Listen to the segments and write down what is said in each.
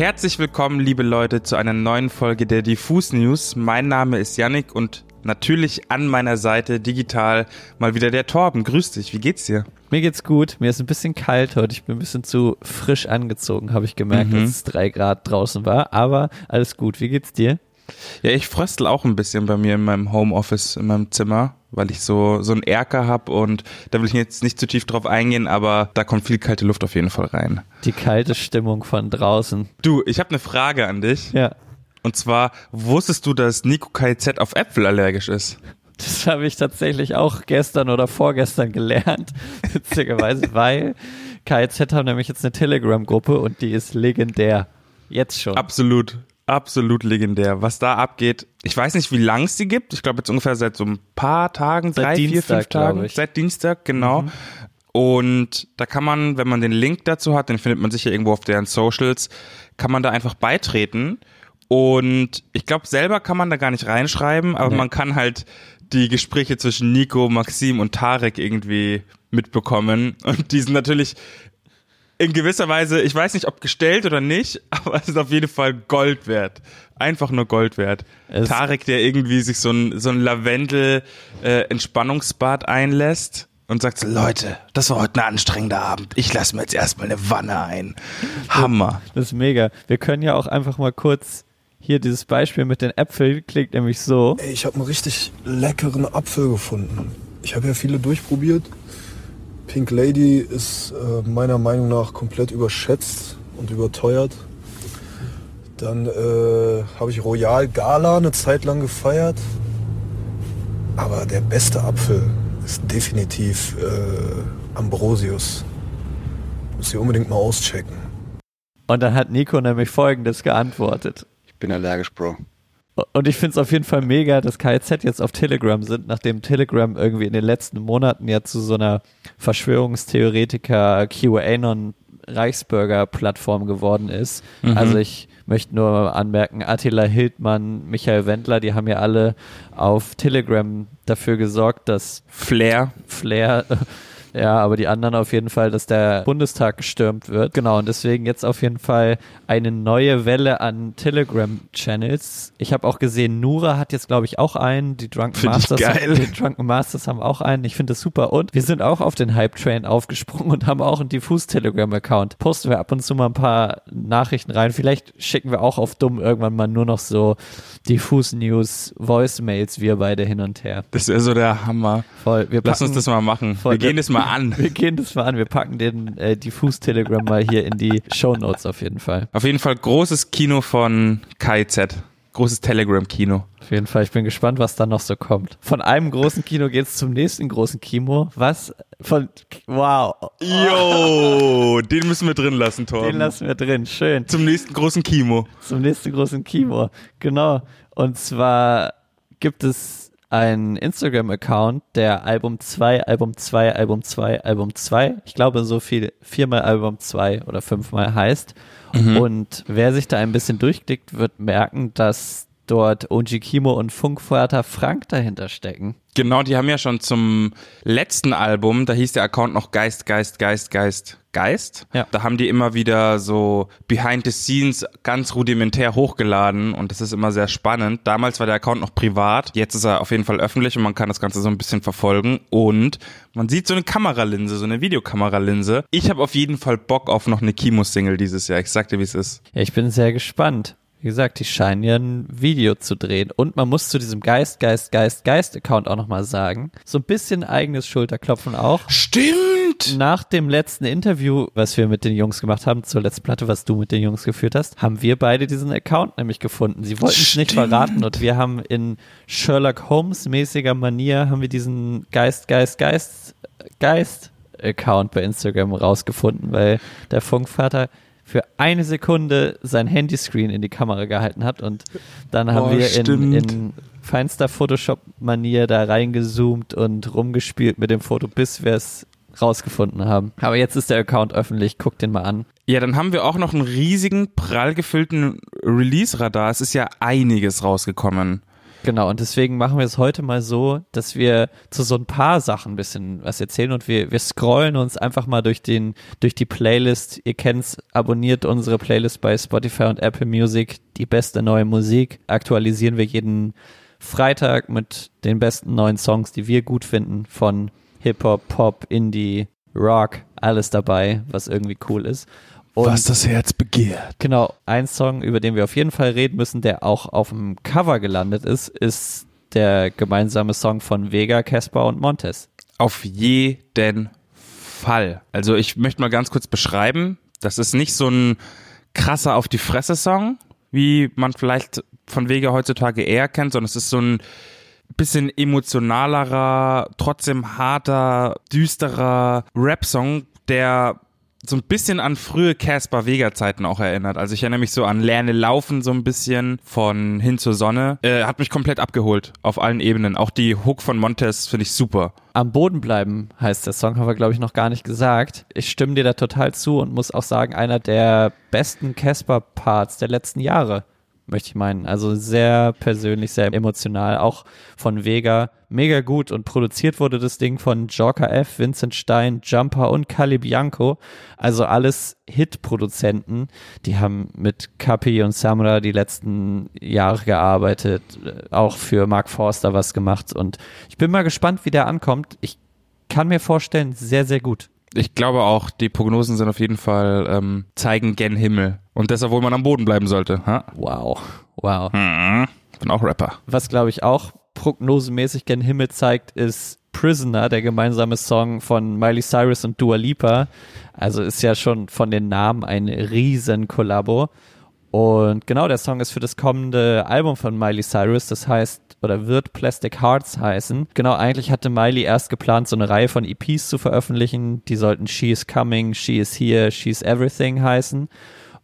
Herzlich willkommen, liebe Leute, zu einer neuen Folge der Diffus News. Mein Name ist Yannick und natürlich an meiner Seite digital mal wieder der Torben. Grüß dich, wie geht's dir? Mir geht's gut. Mir ist ein bisschen kalt heute. Ich bin ein bisschen zu frisch angezogen, habe ich gemerkt, mhm. dass es drei Grad draußen war. Aber alles gut. Wie geht's dir? Ja, ich fröstel auch ein bisschen bei mir in meinem Homeoffice, in meinem Zimmer, weil ich so, so einen Erker habe und da will ich jetzt nicht zu tief drauf eingehen, aber da kommt viel kalte Luft auf jeden Fall rein. Die kalte Stimmung von draußen. Du, ich habe eine Frage an dich. Ja. Und zwar, wusstest du, dass Nico KZ auf Äpfel allergisch ist? Das habe ich tatsächlich auch gestern oder vorgestern gelernt, witzigerweise, weil KZ haben nämlich jetzt eine Telegram-Gruppe und die ist legendär. Jetzt schon. Absolut absolut legendär. Was da abgeht, ich weiß nicht, wie lang es die gibt. Ich glaube jetzt ungefähr seit so ein paar Tagen, seit drei, Dienstag, vier, fünf Tagen. Seit Dienstag, genau. Mhm. Und da kann man, wenn man den Link dazu hat, den findet man sicher irgendwo auf deren Socials, kann man da einfach beitreten. Und ich glaube, selber kann man da gar nicht reinschreiben, aber nee. man kann halt die Gespräche zwischen Nico, Maxim und Tarek irgendwie mitbekommen. Und die sind natürlich in gewisser Weise, ich weiß nicht, ob gestellt oder nicht, aber es ist auf jeden Fall Gold wert. Einfach nur Gold wert. Es Tarek, der irgendwie sich so ein, so ein Lavendel-Entspannungsbad äh, einlässt und sagt so, Leute, das war heute ein anstrengender Abend. Ich lasse mir jetzt erstmal eine Wanne ein. Hammer. Das ist mega. Wir können ja auch einfach mal kurz hier dieses Beispiel mit den Äpfeln klingt nämlich so. Ey, ich habe einen richtig leckeren Apfel gefunden. Ich habe ja viele durchprobiert Pink Lady ist äh, meiner Meinung nach komplett überschätzt und überteuert. Dann äh, habe ich Royal Gala eine Zeit lang gefeiert. Aber der beste Apfel ist definitiv äh, Ambrosius. Muss ihr unbedingt mal auschecken. Und dann hat Nico nämlich folgendes geantwortet. Ich bin allergisch, Bro. Und ich finde es auf jeden Fall mega, dass KZ jetzt auf Telegram sind, nachdem Telegram irgendwie in den letzten Monaten ja zu so einer Verschwörungstheoretiker QAnon Reichsbürger-Plattform geworden ist. Mhm. Also ich möchte nur anmerken, Attila Hildmann, Michael Wendler, die haben ja alle auf Telegram dafür gesorgt, dass Flair, Flair ja, aber die anderen auf jeden Fall, dass der Bundestag gestürmt wird. Genau, und deswegen jetzt auf jeden Fall eine neue Welle an Telegram-Channels. Ich habe auch gesehen, Nura hat jetzt, glaube ich, auch einen. Die Drunken Masters, geil. die Drunken Masters haben auch einen. Ich finde das super. Und wir sind auch auf den Hype-Train aufgesprungen und haben auch einen Diffus-Telegram-Account. Posten wir ab und zu mal ein paar Nachrichten rein. Vielleicht schicken wir auch auf dumm irgendwann mal nur noch so Diffus-News, Voicemails, wir beide hin und her. Das wäre so der Hammer. Voll. Wir packen, Lass uns das mal machen. Voll, wir gehen das mal mal an. Wir gehen das mal an. Wir packen den äh, Diffus-Telegram mal hier in die Show Notes auf jeden Fall. Auf jeden Fall großes Kino von KZ. Großes Telegram-Kino. Auf jeden Fall. Ich bin gespannt, was da noch so kommt. Von einem großen Kino geht es zum nächsten großen Kino. Was? Von. Wow. Jo, den müssen wir drin lassen, Torben. Den lassen wir drin. Schön. Zum nächsten großen Kino. Zum nächsten großen Kino. Genau. Und zwar gibt es ein Instagram-Account, der Album 2, Album 2, Album 2, Album 2, ich glaube so viel, viermal Album 2 oder fünfmal heißt. Mhm. Und wer sich da ein bisschen durchklickt, wird merken, dass dort OG Kimo und Funkvater Frank dahinter stecken. Genau, die haben ja schon zum letzten Album, da hieß der Account noch Geist, Geist, Geist, Geist, Geist. Ja. Da haben die immer wieder so Behind the Scenes ganz rudimentär hochgeladen und das ist immer sehr spannend. Damals war der Account noch privat, jetzt ist er auf jeden Fall öffentlich und man kann das Ganze so ein bisschen verfolgen und man sieht so eine Kameralinse, so eine Videokameralinse. Ich habe auf jeden Fall Bock auf noch eine Kimo-Single dieses Jahr. Ich sag dir, wie es ist. Ja, ich bin sehr gespannt. Wie gesagt, die scheinen ja ein Video zu drehen. Und man muss zu diesem Geist, Geist, Geist, Geist-Account auch nochmal sagen, so ein bisschen eigenes Schulterklopfen auch. Stimmt! Nach dem letzten Interview, was wir mit den Jungs gemacht haben, zur letzten Platte, was du mit den Jungs geführt hast, haben wir beide diesen Account nämlich gefunden. Sie wollten es nicht verraten und wir haben in Sherlock Holmes-mäßiger Manier haben wir diesen Geist, Geist, Geist, Geist Account bei Instagram rausgefunden, weil der Funkvater für eine Sekunde sein Handyscreen in die Kamera gehalten hat und dann haben Boah, wir in, in, feinster Photoshop-Manier da reingezoomt und rumgespielt mit dem Foto, bis wir es rausgefunden haben. Aber jetzt ist der Account öffentlich, guck den mal an. Ja, dann haben wir auch noch einen riesigen, prall gefüllten Release-Radar. Es ist ja einiges rausgekommen. Genau, und deswegen machen wir es heute mal so, dass wir zu so ein paar Sachen ein bisschen was erzählen und wir, wir scrollen uns einfach mal durch den, durch die Playlist. Ihr kennt's, abonniert unsere Playlist bei Spotify und Apple Music, die beste neue Musik. Aktualisieren wir jeden Freitag mit den besten neuen Songs, die wir gut finden, von Hip-Hop, Pop, Indie, Rock, alles dabei, was irgendwie cool ist. Und was das Herz begehrt. Genau, ein Song, über den wir auf jeden Fall reden müssen, der auch auf dem Cover gelandet ist, ist der gemeinsame Song von Vega, Casper und Montes. Auf jeden Fall. Also ich möchte mal ganz kurz beschreiben, das ist nicht so ein krasser auf die Fresse Song, wie man vielleicht von Vega heutzutage eher kennt, sondern es ist so ein bisschen emotionalerer, trotzdem harter, düsterer Rap-Song, der so ein bisschen an frühe Caspar Vega Zeiten auch erinnert. Also ich erinnere mich so an Lerne laufen so ein bisschen von hin zur Sonne. Äh, hat mich komplett abgeholt auf allen Ebenen. Auch die Hook von Montes finde ich super. Am Boden bleiben heißt der Song, haben wir glaube ich noch gar nicht gesagt. Ich stimme dir da total zu und muss auch sagen, einer der besten Casper Parts der letzten Jahre möchte ich meinen. Also sehr persönlich, sehr emotional, auch von Vega. Mega gut und produziert wurde das Ding von Joker F, Vincent Stein, Jumper und Cali Bianco. Also alles Hit-Produzenten. Die haben mit Kapi und Samra die letzten Jahre gearbeitet, auch für Mark Forster was gemacht und ich bin mal gespannt, wie der ankommt. Ich kann mir vorstellen, sehr, sehr gut. Ich glaube auch, die Prognosen sind auf jeden Fall, ähm, zeigen gen Himmel. Und deshalb wohl man am Boden bleiben sollte. Ha? Wow. Wow. Hm, bin auch Rapper. Was glaube ich auch prognosemäßig gen Himmel zeigt, ist Prisoner, der gemeinsame Song von Miley Cyrus und Dua Lipa. Also ist ja schon von den Namen ein riesen Kollabo. Und genau, der Song ist für das kommende Album von Miley Cyrus, das heißt, oder wird Plastic Hearts heißen. Genau, eigentlich hatte Miley erst geplant, so eine Reihe von EPs zu veröffentlichen. Die sollten She is Coming, She is Here, She's Everything heißen.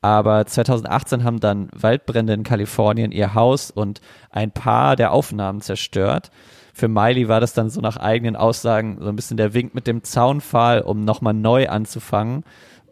Aber 2018 haben dann Waldbrände in Kalifornien ihr Haus und ein paar der Aufnahmen zerstört. Für Miley war das dann so nach eigenen Aussagen so ein bisschen der Wink mit dem Zaunpfahl, um nochmal neu anzufangen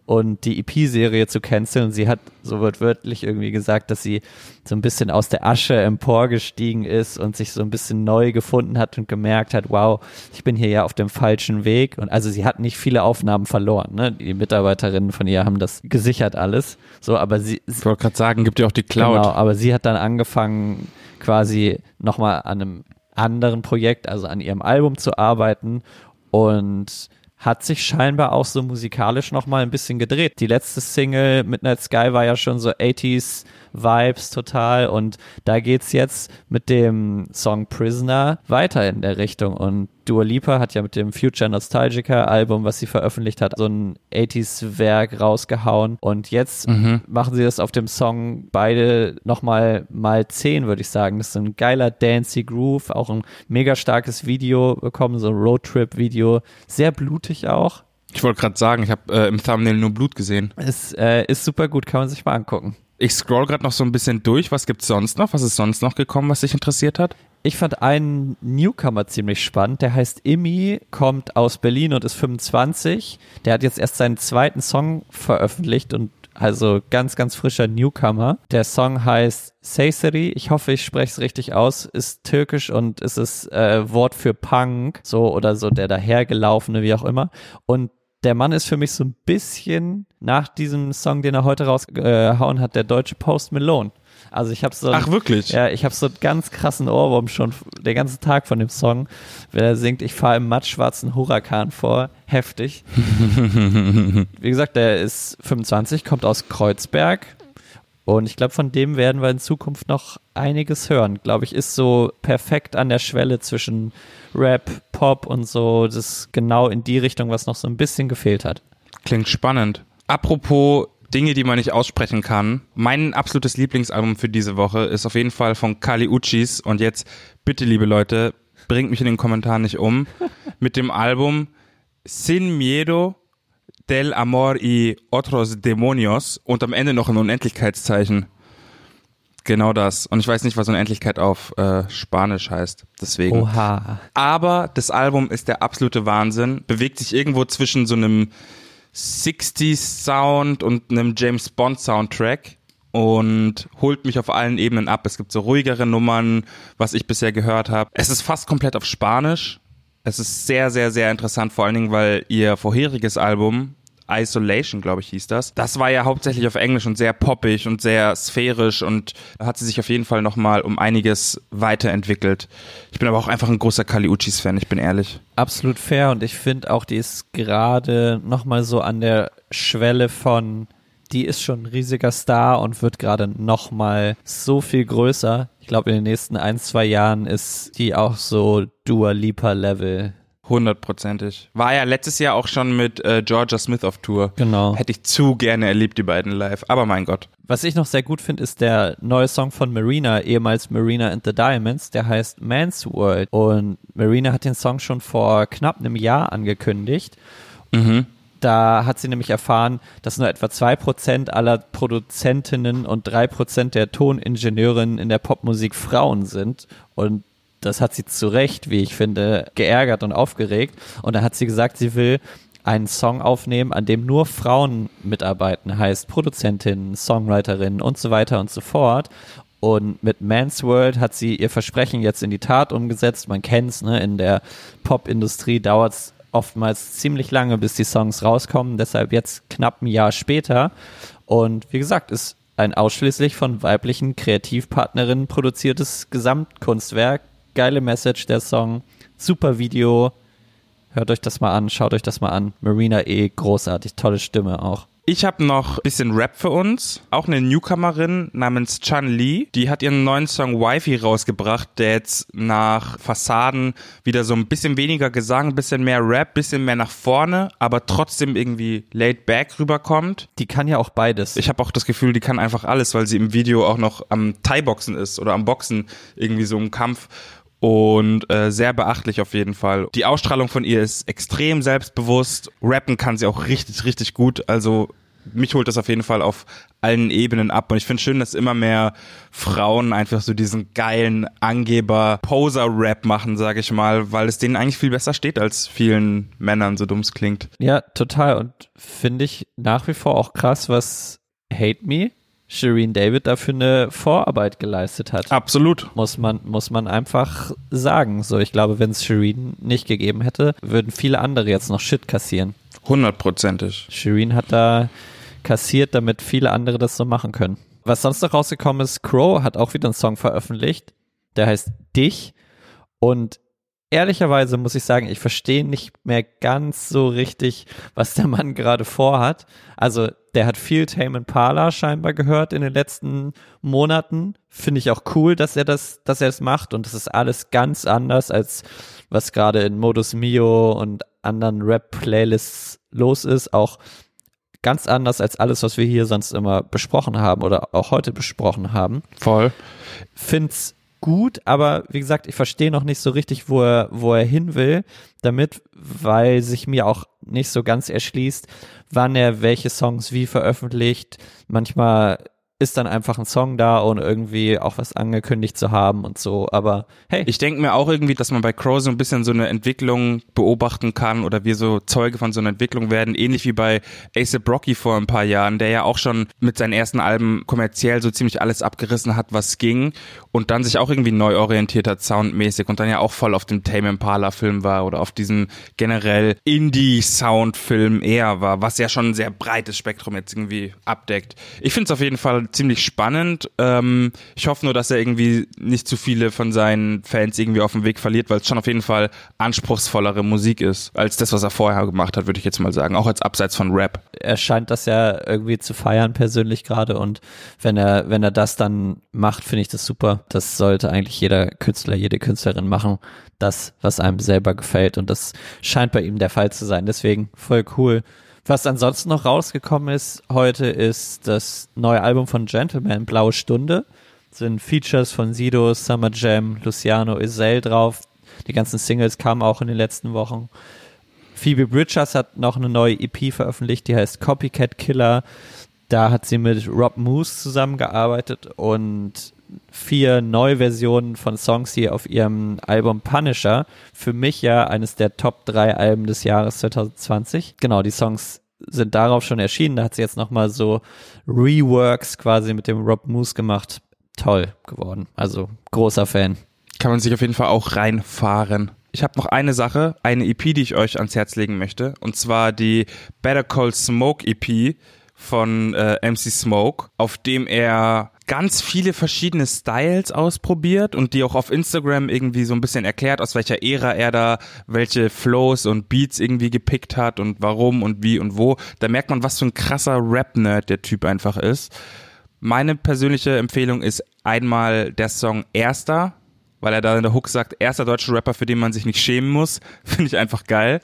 und die EP-Serie zu canceln. Sie hat, so wird wörtlich irgendwie gesagt, dass sie so ein bisschen aus der Asche emporgestiegen ist und sich so ein bisschen neu gefunden hat und gemerkt hat, wow, ich bin hier ja auf dem falschen Weg. Und also sie hat nicht viele Aufnahmen verloren. Ne? Die Mitarbeiterinnen von ihr haben das gesichert alles. So, aber sie. Ich wollte gerade sagen, gibt ja auch die Cloud. Genau, aber sie hat dann angefangen, quasi nochmal an einem anderen Projekt, also an ihrem Album zu arbeiten und hat sich scheinbar auch so musikalisch nochmal ein bisschen gedreht. Die letzte Single Midnight Sky war ja schon so 80s Vibes total und da geht's jetzt mit dem Song Prisoner weiter in der Richtung und Dua Lipa hat ja mit dem Future Nostalgica Album, was sie veröffentlicht hat, so ein 80s Werk rausgehauen und jetzt mhm. machen sie das auf dem Song beide nochmal mal 10, würde ich sagen. Das ist ein geiler Dancy Groove, auch ein mega starkes Video bekommen, so ein Roadtrip Video, sehr blutig auch. Ich wollte gerade sagen, ich habe äh, im Thumbnail nur Blut gesehen. Es äh, ist super gut, kann man sich mal angucken. Ich scroll gerade noch so ein bisschen durch. Was gibt's sonst noch? Was ist sonst noch gekommen, was dich interessiert hat? Ich fand einen Newcomer ziemlich spannend. Der heißt Immi, kommt aus Berlin und ist 25. Der hat jetzt erst seinen zweiten Song veröffentlicht und also ganz, ganz frischer Newcomer. Der Song heißt Seyseri. Ich hoffe, ich spreche es richtig aus. Ist türkisch und ist es äh, Wort für Punk, so oder so der dahergelaufene, wie auch immer. Und der Mann ist für mich so ein bisschen nach diesem Song, den er heute rausgehauen hat, der deutsche Post Malone. Also ich habe so Ach wirklich? Ja, ich habe so einen ganz krassen Ohrwurm schon den ganzen Tag von dem Song, wenn er singt, ich fahre im mattschwarzen Hurakan vor, heftig. Wie gesagt, der ist 25, kommt aus Kreuzberg und ich glaube, von dem werden wir in Zukunft noch einiges hören. Glaube ich, ist so perfekt an der Schwelle zwischen Rap, Pop und so. Das ist genau in die Richtung, was noch so ein bisschen gefehlt hat. Klingt spannend. Apropos Dinge, die man nicht aussprechen kann. Mein absolutes Lieblingsalbum für diese Woche ist auf jeden Fall von Kali Uchis. Und jetzt bitte, liebe Leute, bringt mich in den Kommentaren nicht um. Mit dem Album Sin Miedo del Amor y Otros Demonios und am Ende noch ein Unendlichkeitszeichen. Genau das. Und ich weiß nicht, was Unendlichkeit auf äh, Spanisch heißt. Deswegen. Oha. Aber das Album ist der absolute Wahnsinn. Bewegt sich irgendwo zwischen so einem 60s Sound und einem James Bond Soundtrack und holt mich auf allen Ebenen ab. Es gibt so ruhigere Nummern, was ich bisher gehört habe. Es ist fast komplett auf Spanisch. Es ist sehr, sehr, sehr interessant, vor allen Dingen, weil ihr vorheriges Album Isolation, glaube ich, hieß das. Das war ja hauptsächlich auf Englisch und sehr poppig und sehr sphärisch und da hat sie sich auf jeden Fall nochmal um einiges weiterentwickelt. Ich bin aber auch einfach ein großer Kali Uchis-Fan, ich bin ehrlich. Absolut fair und ich finde auch, die ist gerade nochmal so an der Schwelle von die ist schon ein riesiger Star und wird gerade nochmal so viel größer. Ich glaube, in den nächsten ein, zwei Jahren ist die auch so Dua Lipa Level Hundertprozentig. War ja letztes Jahr auch schon mit äh, Georgia Smith auf Tour. Genau. Hätte ich zu gerne erlebt, die beiden live. Aber mein Gott. Was ich noch sehr gut finde, ist der neue Song von Marina, ehemals Marina and the Diamonds. Der heißt Man's World. Und Marina hat den Song schon vor knapp einem Jahr angekündigt. Mhm. Da hat sie nämlich erfahren, dass nur etwa zwei Prozent aller Produzentinnen und drei Prozent der Toningenieurinnen in der Popmusik Frauen sind. Und das hat sie zu Recht, wie ich finde, geärgert und aufgeregt. Und da hat sie gesagt, sie will einen Song aufnehmen, an dem nur Frauen mitarbeiten, heißt Produzentin, Songwriterin und so weiter und so fort. Und mit Man's World hat sie ihr Versprechen jetzt in die Tat umgesetzt. Man kennt's, ne? In der Popindustrie dauert's oftmals ziemlich lange, bis die Songs rauskommen. Deshalb jetzt knapp ein Jahr später. Und wie gesagt, ist ein ausschließlich von weiblichen Kreativpartnerinnen produziertes Gesamtkunstwerk, geile Message, der Song. Super Video. Hört euch das mal an, schaut euch das mal an. Marina E, großartig, tolle Stimme auch. Ich habe noch ein bisschen Rap für uns. Auch eine Newcomerin namens Chan Lee. Die hat ihren neuen Song Wifi rausgebracht, der jetzt nach Fassaden wieder so ein bisschen weniger Gesang, ein bisschen mehr Rap, bisschen mehr nach vorne, aber trotzdem irgendwie laid back rüberkommt. Die kann ja auch beides. Ich habe auch das Gefühl, die kann einfach alles, weil sie im Video auch noch am Thai-Boxen ist oder am Boxen irgendwie so im Kampf und äh, sehr beachtlich auf jeden Fall. Die Ausstrahlung von ihr ist extrem selbstbewusst. Rappen kann sie auch richtig, richtig gut. Also mich holt das auf jeden Fall auf allen Ebenen ab. Und ich finde schön, dass immer mehr Frauen einfach so diesen geilen Angeber-Poser-Rap machen, sage ich mal, weil es denen eigentlich viel besser steht als vielen Männern, so dumm es klingt. Ja, total. Und finde ich nach wie vor auch krass, was Hate Me Shireen David dafür eine Vorarbeit geleistet hat. Absolut. Muss man, muss man einfach sagen. So, ich glaube, wenn es Shireen nicht gegeben hätte, würden viele andere jetzt noch Shit kassieren. Hundertprozentig. Shireen hat da kassiert, damit viele andere das so machen können. Was sonst noch rausgekommen ist, Crow hat auch wieder einen Song veröffentlicht. Der heißt Dich. Und ehrlicherweise muss ich sagen, ich verstehe nicht mehr ganz so richtig, was der Mann gerade vorhat. Also, der hat viel Tame Impala scheinbar gehört in den letzten Monaten. Finde ich auch cool, dass er das, dass er es macht und das ist alles ganz anders als was gerade in Modus Mio und anderen Rap-Playlists los ist. Auch ganz anders als alles, was wir hier sonst immer besprochen haben oder auch heute besprochen haben. Voll. Find's gut, aber wie gesagt, ich verstehe noch nicht so richtig, wo er, wo er hin will damit, weil sich mir auch nicht so ganz erschließt, wann er welche Songs wie veröffentlicht. Manchmal ist dann einfach ein Song da, ohne irgendwie auch was angekündigt zu haben und so. Aber hey. Ich denke mir auch irgendwie, dass man bei Crow so ein bisschen so eine Entwicklung beobachten kann oder wir so Zeuge von so einer Entwicklung werden, ähnlich wie bei A$AP Rocky vor ein paar Jahren, der ja auch schon mit seinen ersten Alben kommerziell so ziemlich alles abgerissen hat, was ging und dann sich auch irgendwie neu orientiert hat, soundmäßig und dann ja auch voll auf dem Tame Impala Film war oder auf diesem generell Indie-Sound-Film eher war, was ja schon ein sehr breites Spektrum jetzt irgendwie abdeckt. Ich finde es auf jeden Fall ziemlich spannend. Ähm, ich hoffe nur, dass er irgendwie nicht zu viele von seinen Fans irgendwie auf dem Weg verliert, weil es schon auf jeden Fall anspruchsvollere Musik ist, als das, was er vorher gemacht hat, würde ich jetzt mal sagen. Auch als abseits von Rap. Er scheint das ja irgendwie zu feiern persönlich gerade und wenn er, wenn er das dann macht, finde ich das super. Das sollte eigentlich jeder Künstler, jede Künstlerin machen. Das, was einem selber gefällt und das scheint bei ihm der Fall zu sein. Deswegen voll cool. Was ansonsten noch rausgekommen ist heute, ist das neue Album von Gentleman, Blaue Stunde. Sind Features von Sido, Summer Jam, Luciano Isel drauf. Die ganzen Singles kamen auch in den letzten Wochen. Phoebe Bridgers hat noch eine neue EP veröffentlicht, die heißt Copycat Killer. Da hat sie mit Rob Moose zusammengearbeitet und vier Neuversionen von Songs hier auf ihrem Album Punisher. Für mich ja eines der Top 3 Alben des Jahres 2020. Genau, die Songs sind darauf schon erschienen. Da hat sie jetzt nochmal so Reworks quasi mit dem Rob Moose gemacht. Toll geworden. Also großer Fan. Kann man sich auf jeden Fall auch reinfahren. Ich habe noch eine Sache, eine EP, die ich euch ans Herz legen möchte. Und zwar die Better Call Smoke EP von äh, MC Smoke, auf dem er ganz viele verschiedene Styles ausprobiert und die auch auf Instagram irgendwie so ein bisschen erklärt, aus welcher Ära er da welche Flows und Beats irgendwie gepickt hat und warum und wie und wo. Da merkt man, was für ein krasser Rap-Nerd der Typ einfach ist. Meine persönliche Empfehlung ist einmal der Song Erster, weil er da in der Hook sagt, erster deutscher Rapper, für den man sich nicht schämen muss. Finde ich einfach geil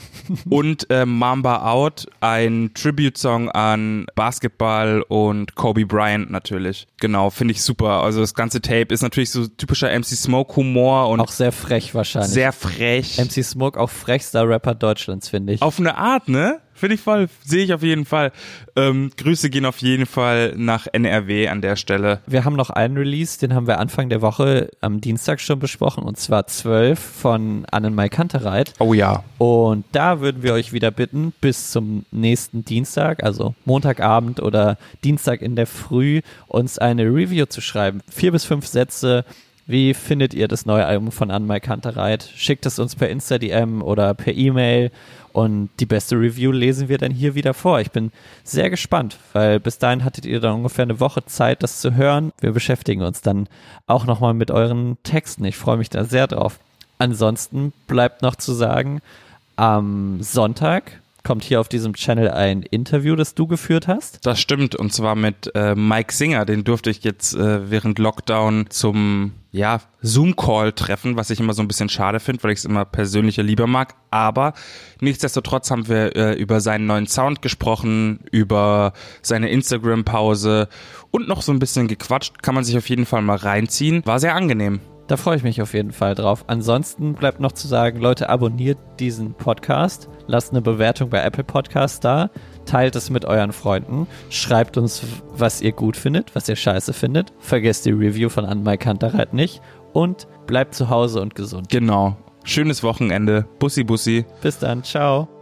und äh, Mamba Out, ein Tribute-Song an Basketball und Kobe Bryant natürlich. Genau, finde ich super. Also das ganze Tape ist natürlich so typischer MC Smoke Humor und auch sehr frech wahrscheinlich. Sehr frech. MC Smoke auch frechster Rapper Deutschlands, finde ich. Auf eine Art, ne? Finde ich voll, sehe ich auf jeden Fall. Ähm, Grüße gehen auf jeden Fall nach NRW an der Stelle. Wir haben noch einen Release, den haben wir Anfang der Woche am Dienstag schon besprochen und zwar 12 von Annenmai Kantereit. Oh ja. Und da würden wir euch wieder bitten, bis zum nächsten Dienstag, also Montagabend oder Dienstag in der Früh, uns eine Review zu schreiben. Vier bis fünf Sätze. Wie findet ihr das neue Album von Anmai Kantereit? Schickt es uns per Insta-DM oder per E-Mail und die beste Review lesen wir dann hier wieder vor. Ich bin sehr gespannt, weil bis dahin hattet ihr dann ungefähr eine Woche Zeit, das zu hören. Wir beschäftigen uns dann auch nochmal mit euren Texten. Ich freue mich da sehr drauf. Ansonsten bleibt noch zu sagen, am Sonntag kommt hier auf diesem Channel ein Interview, das du geführt hast. Das stimmt, und zwar mit äh, Mike Singer. Den durfte ich jetzt äh, während Lockdown zum ja, Zoom-Call treffen, was ich immer so ein bisschen schade finde, weil ich es immer persönlicher lieber mag. Aber nichtsdestotrotz haben wir äh, über seinen neuen Sound gesprochen, über seine Instagram-Pause und noch so ein bisschen gequatscht. Kann man sich auf jeden Fall mal reinziehen. War sehr angenehm. Da freue ich mich auf jeden Fall drauf. Ansonsten bleibt noch zu sagen, Leute, abonniert diesen Podcast, lasst eine Bewertung bei Apple Podcasts da, teilt es mit euren Freunden, schreibt uns, was ihr gut findet, was ihr scheiße findet, vergesst die Review von Anmai Kantereit nicht und bleibt zu Hause und gesund. Genau. Schönes Wochenende. Bussi, Bussi. Bis dann. Ciao.